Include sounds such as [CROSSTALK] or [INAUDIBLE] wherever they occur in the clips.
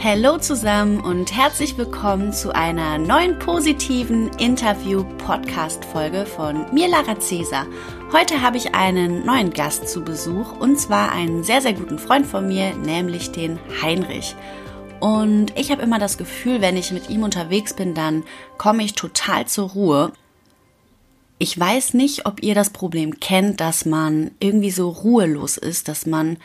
Hallo zusammen und herzlich willkommen zu einer neuen positiven Interview-Podcast-Folge von mir, Lara Cäsar. Heute habe ich einen neuen Gast zu Besuch und zwar einen sehr, sehr guten Freund von mir, nämlich den Heinrich. Und ich habe immer das Gefühl, wenn ich mit ihm unterwegs bin, dann komme ich total zur Ruhe. Ich weiß nicht, ob ihr das Problem kennt, dass man irgendwie so ruhelos ist, dass man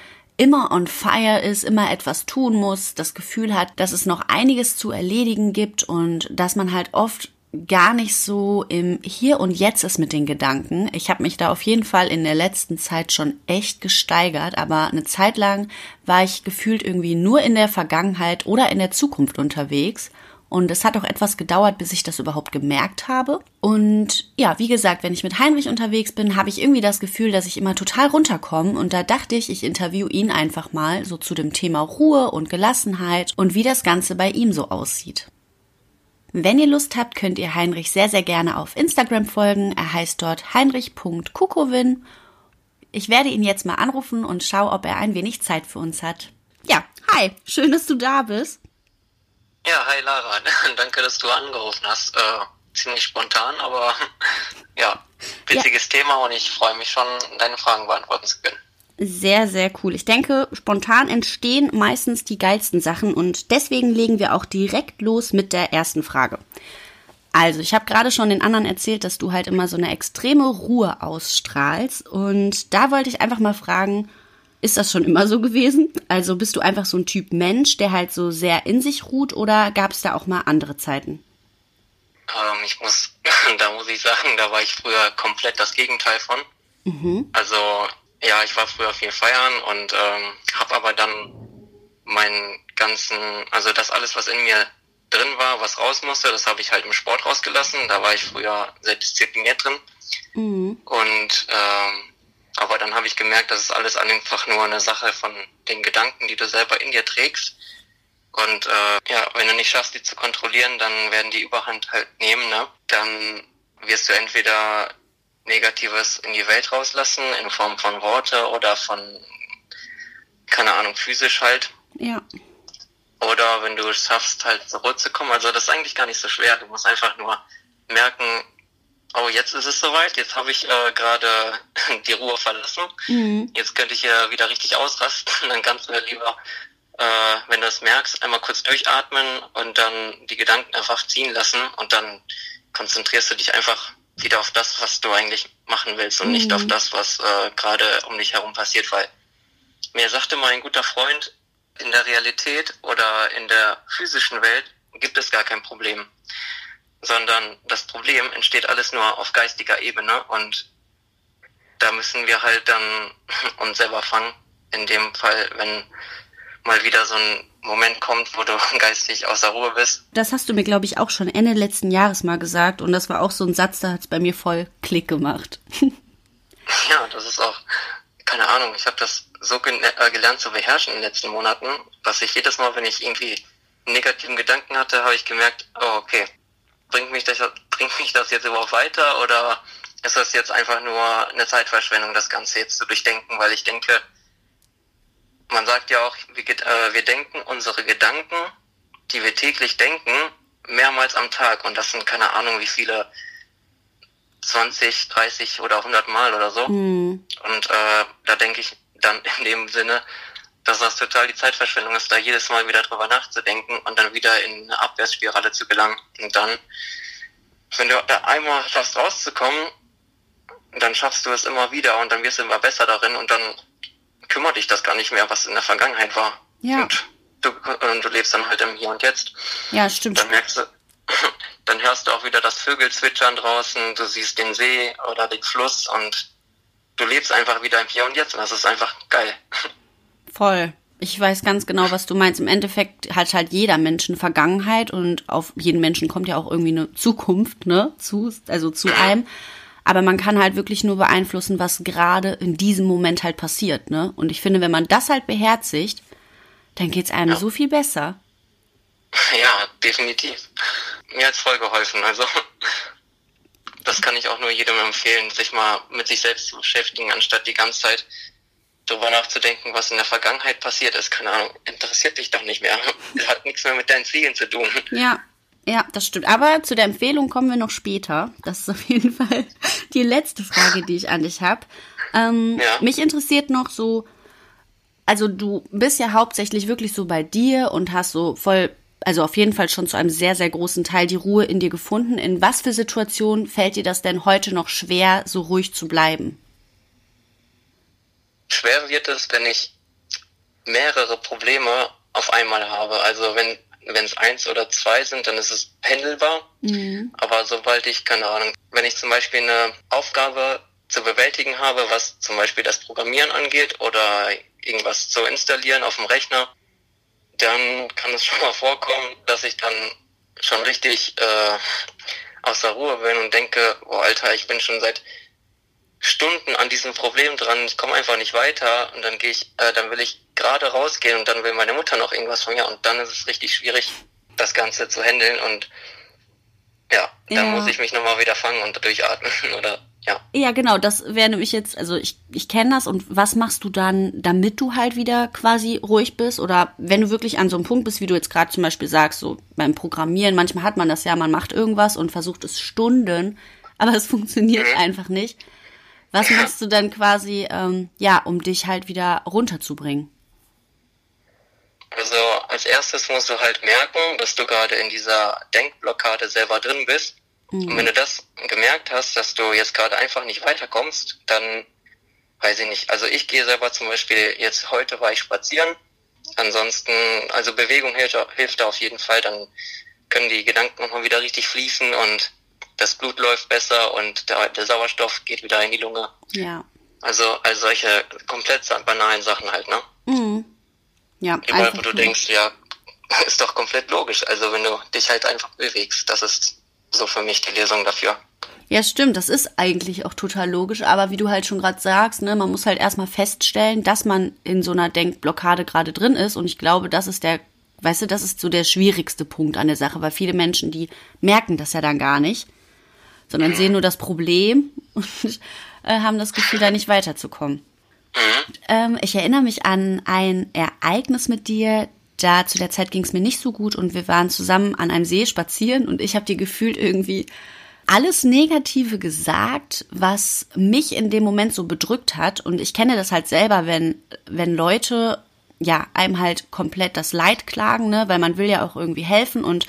immer on fire ist, immer etwas tun muss, das Gefühl hat, dass es noch einiges zu erledigen gibt und dass man halt oft gar nicht so im Hier und Jetzt ist mit den Gedanken. Ich habe mich da auf jeden Fall in der letzten Zeit schon echt gesteigert, aber eine Zeit lang war ich gefühlt irgendwie nur in der Vergangenheit oder in der Zukunft unterwegs und es hat auch etwas gedauert, bis ich das überhaupt gemerkt habe. Und ja, wie gesagt, wenn ich mit Heinrich unterwegs bin, habe ich irgendwie das Gefühl, dass ich immer total runterkomme. Und da dachte ich, ich interview ihn einfach mal so zu dem Thema Ruhe und Gelassenheit und wie das Ganze bei ihm so aussieht. Wenn ihr Lust habt, könnt ihr Heinrich sehr, sehr gerne auf Instagram folgen. Er heißt dort heinrich.kukowin. Ich werde ihn jetzt mal anrufen und schaue, ob er ein wenig Zeit für uns hat. Ja, hi, schön, dass du da bist. Ja, hi Lara. [LAUGHS] Danke, dass du angerufen hast. Äh, ziemlich spontan, aber [LAUGHS] ja, witziges ja. Thema und ich freue mich schon, deine Fragen beantworten zu können. Sehr, sehr cool. Ich denke, spontan entstehen meistens die geilsten Sachen und deswegen legen wir auch direkt los mit der ersten Frage. Also, ich habe gerade schon den anderen erzählt, dass du halt immer so eine extreme Ruhe ausstrahlst und da wollte ich einfach mal fragen, ist das schon immer so gewesen? Also bist du einfach so ein Typ Mensch, der halt so sehr in sich ruht oder gab es da auch mal andere Zeiten? Ähm, ich muss, [LAUGHS] da muss ich sagen, da war ich früher komplett das Gegenteil von. Mhm. Also ja, ich war früher viel feiern und ähm, habe aber dann meinen ganzen, also das alles, was in mir drin war, was raus musste, das habe ich halt im Sport rausgelassen. Da war ich früher sehr diszipliniert drin. Mhm. Und ähm, aber dann habe ich gemerkt, das ist alles einfach nur eine Sache von den Gedanken, die du selber in dir trägst. Und äh, ja, wenn du nicht schaffst, die zu kontrollieren, dann werden die Überhand halt nehmen. Ne? Dann wirst du entweder Negatives in die Welt rauslassen, in Form von Worte oder von, keine Ahnung, physisch halt. Ja. Oder wenn du es schaffst, halt zurückzukommen. Also das ist eigentlich gar nicht so schwer. Du musst einfach nur merken, oh, jetzt ist es soweit, jetzt habe ich äh, gerade [LAUGHS] die Ruhe verlassen, mhm. jetzt könnte ich hier wieder richtig ausrasten, [LAUGHS] dann kannst du ja lieber, äh, wenn du es merkst, einmal kurz durchatmen und dann die Gedanken einfach ziehen lassen und dann konzentrierst du dich einfach wieder auf das, was du eigentlich machen willst und mhm. nicht auf das, was äh, gerade um dich herum passiert, weil mir sagte mal ein guter Freund, in der Realität oder in der physischen Welt gibt es gar kein Problem sondern das Problem entsteht alles nur auf geistiger Ebene und da müssen wir halt dann [CLEARS THROAT] uns selber fangen. In dem Fall, wenn mal wieder so ein Moment kommt, wo du [LAUGHS] geistig außer Ruhe bist. Das hast du mir, glaube ich, auch schon Ende letzten Jahres mal gesagt und das war auch so ein Satz, da hat es bei mir voll Klick gemacht. [LAUGHS] ja, das ist auch, keine Ahnung, ich habe das so äh, gelernt zu beherrschen in den letzten Monaten, dass ich jedes Mal, wenn ich irgendwie negativen Gedanken hatte, habe ich gemerkt, oh, okay, bringt mich das, bringt mich das jetzt überhaupt weiter oder ist das jetzt einfach nur eine Zeitverschwendung, das Ganze jetzt zu durchdenken, weil ich denke, man sagt ja auch, wir, äh, wir denken unsere Gedanken, die wir täglich denken, mehrmals am Tag und das sind keine Ahnung wie viele 20, 30 oder 100 Mal oder so. Mhm. Und äh, da denke ich dann in dem Sinne, dass das total die Zeitverschwendung ist, da jedes Mal wieder drüber nachzudenken und dann wieder in eine Abwärtsspirale zu gelangen. Und dann, wenn du da einmal schaffst rauszukommen, dann schaffst du es immer wieder und dann wirst du immer besser darin und dann kümmert dich das gar nicht mehr, was in der Vergangenheit war. Ja. Und du, und du lebst dann halt im Hier und Jetzt. Ja, stimmt. Dann merkst du, [LAUGHS] dann hörst du auch wieder das Vögelzwitschern draußen, du siehst den See oder den Fluss und du lebst einfach wieder im Hier und Jetzt und das ist einfach geil. Voll. Ich weiß ganz genau, was du meinst. Im Endeffekt hat halt jeder Mensch eine Vergangenheit und auf jeden Menschen kommt ja auch irgendwie eine Zukunft, ne? Zu, also zu einem. Aber man kann halt wirklich nur beeinflussen, was gerade in diesem Moment halt passiert, ne? Und ich finde, wenn man das halt beherzigt, dann geht's einem ja. so viel besser. Ja, definitiv. Mir hat's voll geholfen. Also, das kann ich auch nur jedem empfehlen, sich mal mit sich selbst zu beschäftigen, anstatt die ganze Zeit drüber nachzudenken, was in der Vergangenheit passiert ist. Keine Ahnung, interessiert dich doch nicht mehr. [LAUGHS] Hat nichts mehr mit deinen Zielen zu tun. Ja, ja, das stimmt. Aber zu der Empfehlung kommen wir noch später. Das ist auf jeden [LAUGHS] Fall die letzte Frage, die ich an dich habe. Ähm, ja. Mich interessiert noch so, also du bist ja hauptsächlich wirklich so bei dir und hast so voll, also auf jeden Fall schon zu einem sehr, sehr großen Teil die Ruhe in dir gefunden. In was für Situationen fällt dir das denn heute noch schwer, so ruhig zu bleiben? Schwer wird es, wenn ich mehrere Probleme auf einmal habe. Also wenn wenn es eins oder zwei sind, dann ist es pendelbar. Mhm. Aber sobald ich, keine Ahnung, wenn ich zum Beispiel eine Aufgabe zu bewältigen habe, was zum Beispiel das Programmieren angeht oder irgendwas zu installieren auf dem Rechner, dann kann es [LAUGHS] schon mal vorkommen, dass ich dann schon richtig äh, aus der Ruhe bin und denke, oh Alter, ich bin schon seit Stunden an diesem Problem dran, ich komme einfach nicht weiter und dann gehe ich, äh, dann will ich gerade rausgehen und dann will meine Mutter noch irgendwas von mir und dann ist es richtig schwierig, das Ganze zu handeln und ja, dann ja. muss ich mich nochmal wieder fangen und durchatmen [LAUGHS] oder ja. Ja, genau, das wäre nämlich jetzt, also ich, ich kenne das und was machst du dann, damit du halt wieder quasi ruhig bist oder wenn du wirklich an so einem Punkt bist, wie du jetzt gerade zum Beispiel sagst, so beim Programmieren, manchmal hat man das ja, man macht irgendwas und versucht es Stunden, aber es [LAUGHS] funktioniert mhm. einfach nicht. Was machst du dann quasi, ähm, ja, um dich halt wieder runterzubringen? Also als erstes musst du halt merken, dass du gerade in dieser Denkblockade selber drin bist. Mhm. Und wenn du das gemerkt hast, dass du jetzt gerade einfach nicht weiterkommst, dann weiß ich nicht. Also ich gehe selber zum Beispiel, jetzt heute war ich spazieren. Ansonsten, also Bewegung hilft, hilft da auf jeden Fall. Dann können die Gedanken nochmal wieder richtig fließen und das Blut läuft besser und der, der Sauerstoff geht wieder in die Lunge. Ja. Also, also solche komplett banalen Sachen halt, ne? Mhm. Ja. Überall, wo du denkst, ja, [LAUGHS] ist doch komplett logisch. Also wenn du dich halt einfach bewegst, das ist so für mich die Lösung dafür. Ja, stimmt, das ist eigentlich auch total logisch, aber wie du halt schon gerade sagst, ne, man muss halt erstmal feststellen, dass man in so einer Denkblockade gerade drin ist und ich glaube, das ist der, weißt du, das ist so der schwierigste Punkt an der Sache, weil viele Menschen, die merken das ja dann gar nicht sondern sehen nur das Problem [LAUGHS] und äh, haben das Gefühl, da nicht weiterzukommen. Ähm, ich erinnere mich an ein Ereignis mit dir. Da zu der Zeit ging es mir nicht so gut und wir waren zusammen an einem See spazieren und ich habe dir gefühlt irgendwie alles Negative gesagt, was mich in dem Moment so bedrückt hat. Und ich kenne das halt selber, wenn, wenn Leute ja einem halt komplett das Leid klagen, ne, weil man will ja auch irgendwie helfen und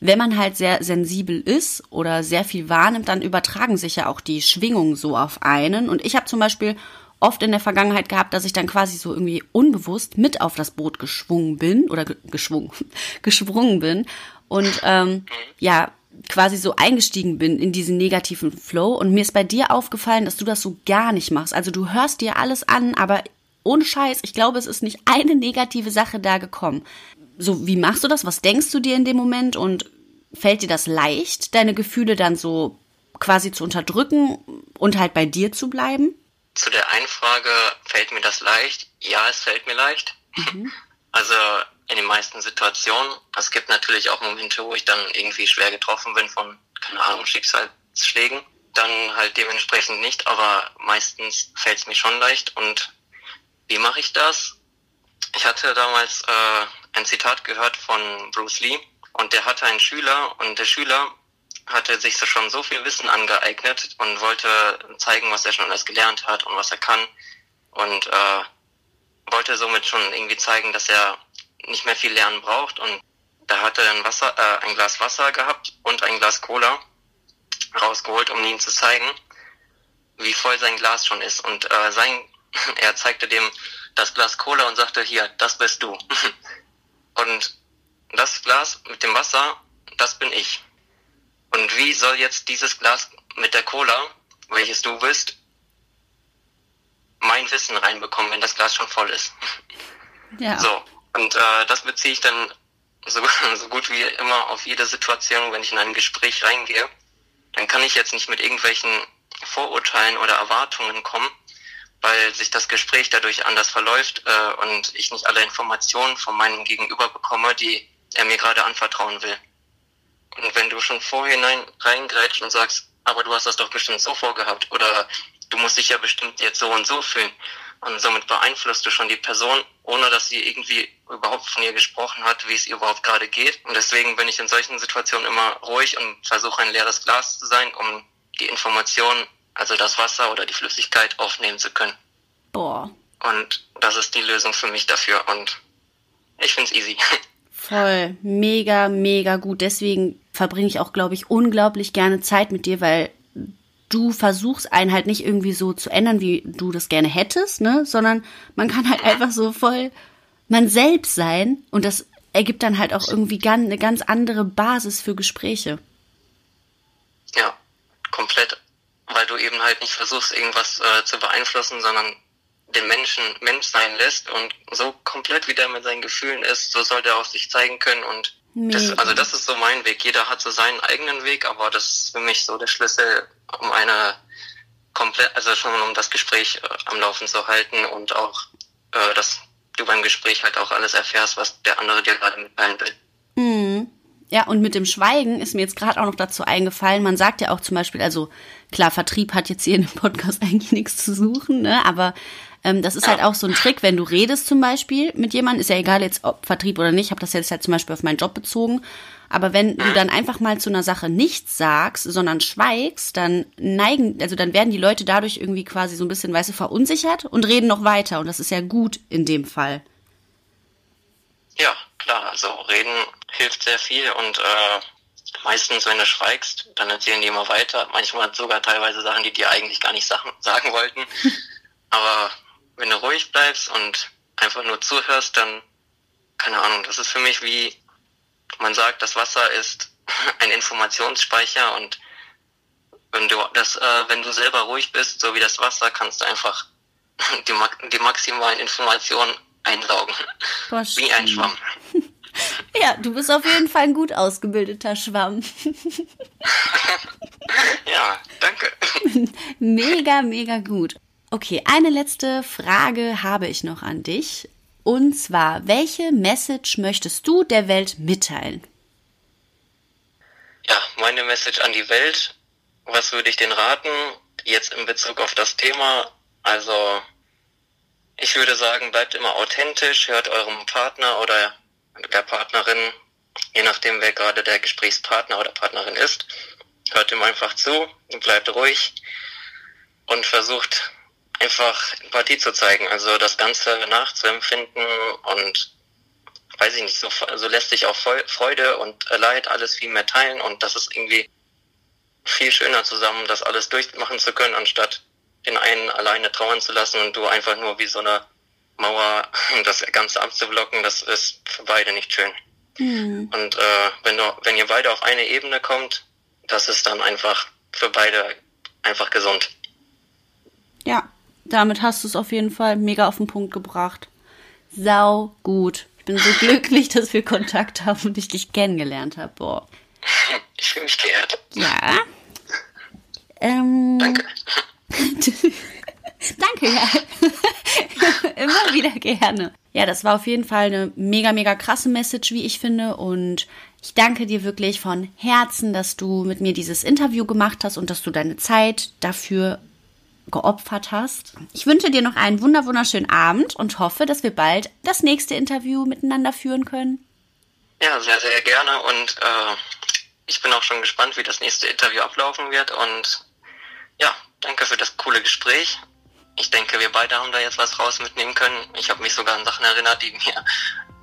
wenn man halt sehr sensibel ist oder sehr viel wahrnimmt, dann übertragen sich ja auch die Schwingungen so auf einen. Und ich habe zum Beispiel oft in der Vergangenheit gehabt, dass ich dann quasi so irgendwie unbewusst mit auf das Boot geschwungen bin oder geschwungen, [LAUGHS] geschwungen bin und ähm, ja quasi so eingestiegen bin in diesen negativen Flow. Und mir ist bei dir aufgefallen, dass du das so gar nicht machst. Also du hörst dir alles an, aber ohne Scheiß, ich glaube, es ist nicht eine negative Sache da gekommen so, wie machst du das? Was denkst du dir in dem Moment? Und fällt dir das leicht, deine Gefühle dann so quasi zu unterdrücken und halt bei dir zu bleiben? Zu der einen Frage, fällt mir das leicht? Ja, es fällt mir leicht. Mhm. [LAUGHS] Also in den meisten Situationen. Es gibt natürlich auch Momente, wo ich dann irgendwie schwer getroffen bin von, keine Ahnung, Schicksalsschlägen. Dann halt dementsprechend nicht, aber meistens fällt es mir schon leicht. Und wie mache ich das? Ich hatte damals äh, ein Zitat gehört von Bruce Lee und der hatte einen Schüler und der Schüler hatte sich so schon so viel Wissen angeeignet und wollte zeigen, was er schon alles gelernt hat und was er kann und äh, wollte somit schon irgendwie zeigen, dass er nicht mehr viel lernen braucht und da hat er ein, Wasser, äh, ein Glas Wasser gehabt und ein Glas Cola rausgeholt, um ihm zu zeigen, wie voll sein Glas schon ist und äh, sein [LAUGHS] er zeigte dem das Glas Cola und sagte, hier, das bist du. [LAUGHS] Und das Glas mit dem Wasser, das bin ich. Und wie soll jetzt dieses Glas mit der Cola, welches du bist, mein Wissen reinbekommen, wenn das Glas schon voll ist? Ja. So, und äh, das beziehe ich dann so, [LAUGHS] so gut wie immer auf jede Situation, wenn ich in ein Gespräch reingehe. Dann kann ich jetzt nicht mit irgendwelchen Vorurteilen oder Erwartungen kommen, weil sich das Gespräch dadurch anders verläuft äh, und ich nicht alle Informationen von meinem Gegenüber bekomme, die er mir gerade anvertrauen will. Und wenn du schon vorhinein reingrätschst und sagst, aber du hast das doch bestimmt so vorgehabt oder du musst dich ja bestimmt jetzt so und so fühlen, Und somit beeinflusst du schon die Person, ohne dass sie irgendwie überhaupt von ihr gesprochen hat, wie es ihr überhaupt gerade geht. Und deswegen bin ich in solchen Situationen immer ruhig und versuche ein leeres Glas zu sein, um die Informationen, also das Wasser oder die Flüssigkeit aufnehmen zu können. Boah. Und das ist die Lösung für mich dafür und ich find's easy. [LAUGHS] Voll, mega, mega gut. Deswegen verbringe ich auch, glaube ich, unglaublich gerne Zeit mit dir, weil du versuchst einen halt nicht irgendwie so zu ändern, wie du das gerne hättest, ne, sondern man kann halt einfach so voll man selbst sein und das ergibt dann halt auch irgendwie eine ganz andere Basis für Gespräche. Ja, komplett, weil du eben halt nicht versuchst, irgendwas äh, zu beeinflussen, sondern den Menschen Mensch sein lässt und so komplett wie der mit seinen Gefühlen ist, so soll der auch sich zeigen können und das, also das ist so mein Weg. Jeder hat so seinen eigenen Weg, aber das ist für mich so der Schlüssel, um eine komplett, also schon um das Gespräch äh, am Laufen zu halten und auch, äh, dass du beim Gespräch halt auch alles erfährst, was der andere dir gerade mitteilen will. Ja, und mit dem Schweigen ist mir jetzt gerade auch noch dazu eingefallen, man sagt ja auch zum Beispiel, also klar, Vertrieb hat jetzt hier in dem Podcast [LAUGHS] eigentlich nichts zu suchen, ne? Aber ähm, das ist halt auch so ein Trick, wenn du redest zum Beispiel mit jemandem, ist ja egal jetzt ob Vertrieb oder nicht, ich habe das jetzt halt zum Beispiel auf meinen Job bezogen. Aber wenn du dann einfach mal zu einer Sache nichts sagst, sondern schweigst, dann neigen, also dann werden die Leute dadurch irgendwie quasi so ein bisschen, weißt du, verunsichert und reden noch weiter. Und das ist ja gut in dem Fall. Ja, klar, also reden hilft sehr viel und äh, meistens, wenn du schweigst, dann erzählen die immer weiter. Manchmal sogar teilweise Sachen, die dir eigentlich gar nicht sagen, wollten. [LAUGHS] Aber wenn du ruhig bleibst und einfach nur zuhörst, dann, keine Ahnung, das ist für mich wie, man sagt, das Wasser ist [LAUGHS] ein Informationsspeicher und wenn du das, äh, wenn du selber ruhig bist, so wie das Wasser, kannst du einfach [LAUGHS] die, die maximalen Informationen einsaugen. Boah, wie ein Schwamm. [LAUGHS] Ja, du bist auf jeden Fall ein gut ausgebildeter Schwamm. [LAUGHS] ja, danke. [LAUGHS] Mega, mega gut. Okay, eine letzte Frage habe ich noch an dich. Und zwar, welche Message möchtest du der Welt mitteilen? Ja, meine Message an die Welt. Was würde ich denn raten? Jetzt in Bezug auf das Thema. Also, ich würde sagen, bleibt immer authentisch, hört eurem Partner oder der Partnerin, je nachdem, wer gerade der Gesprächspartner oder Partnerin ist, hört ihm einfach zu, bleibt ruhig und versucht einfach Empathie zu zeigen, also das Ganze nachzuempfinden und weiß ich nicht, so also lässt sich auch Freude und Leid alles viel mehr teilen und das ist irgendwie viel schöner zusammen, das alles durchmachen zu können, anstatt den einen alleine trauern zu lassen und du einfach nur wie so eine Mauer [LAUGHS] das Ganze abzublocken, das ist für beide nicht schön. Mhm. Und äh, wenn du, wenn ihr beide auf eine Ebene kommt, das ist dann einfach für beide einfach gesund. Ja, damit hast du es auf jeden Fall mega auf den Punkt gebracht. Sau gut. Ich bin so [LAUGHS] glücklich, dass wir Kontakt haben und ich dich kennengelernt habe. Boah. [LAUGHS] Ich fühle mich geehrt. Ja. Ähm, Ja. [LAUGHS] Immer wieder gerne. Ja, das war auf jeden Fall eine mega, mega krasse Message, wie ich finde. Und ich danke dir wirklich von Herzen, dass du mit mir dieses Interview gemacht hast und dass du deine Zeit dafür geopfert hast. Ich wünsche dir noch einen wunder wunderschönen Abend und hoffe, dass wir bald das nächste Interview miteinander führen können. Ja, sehr, sehr gerne und äh, ich bin auch schon gespannt, wie das nächste Interview ablaufen wird und ja, danke für das coole Gespräch. Ich denke, wir beide haben da jetzt was raus mitnehmen können. Ich habe mich sogar an Sachen erinnert, die mir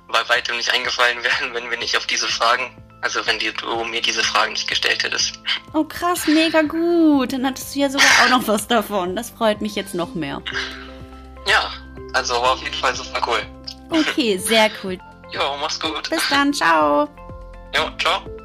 bei weitem nicht eingefallen wären, wenn wir nicht auf diese Fragen also wenn die, du mir diese Fragen nicht gestellt hättest. Oh krass, mega gut. Dann hattest du ja sogar auch noch was davon. Das freut mich jetzt noch mehr. Ja, also war auf jeden Fall super cool. Okay, sehr cool. [LAUGHS] jo, mach's gut. Bis dann, ciao. Jo, ciao.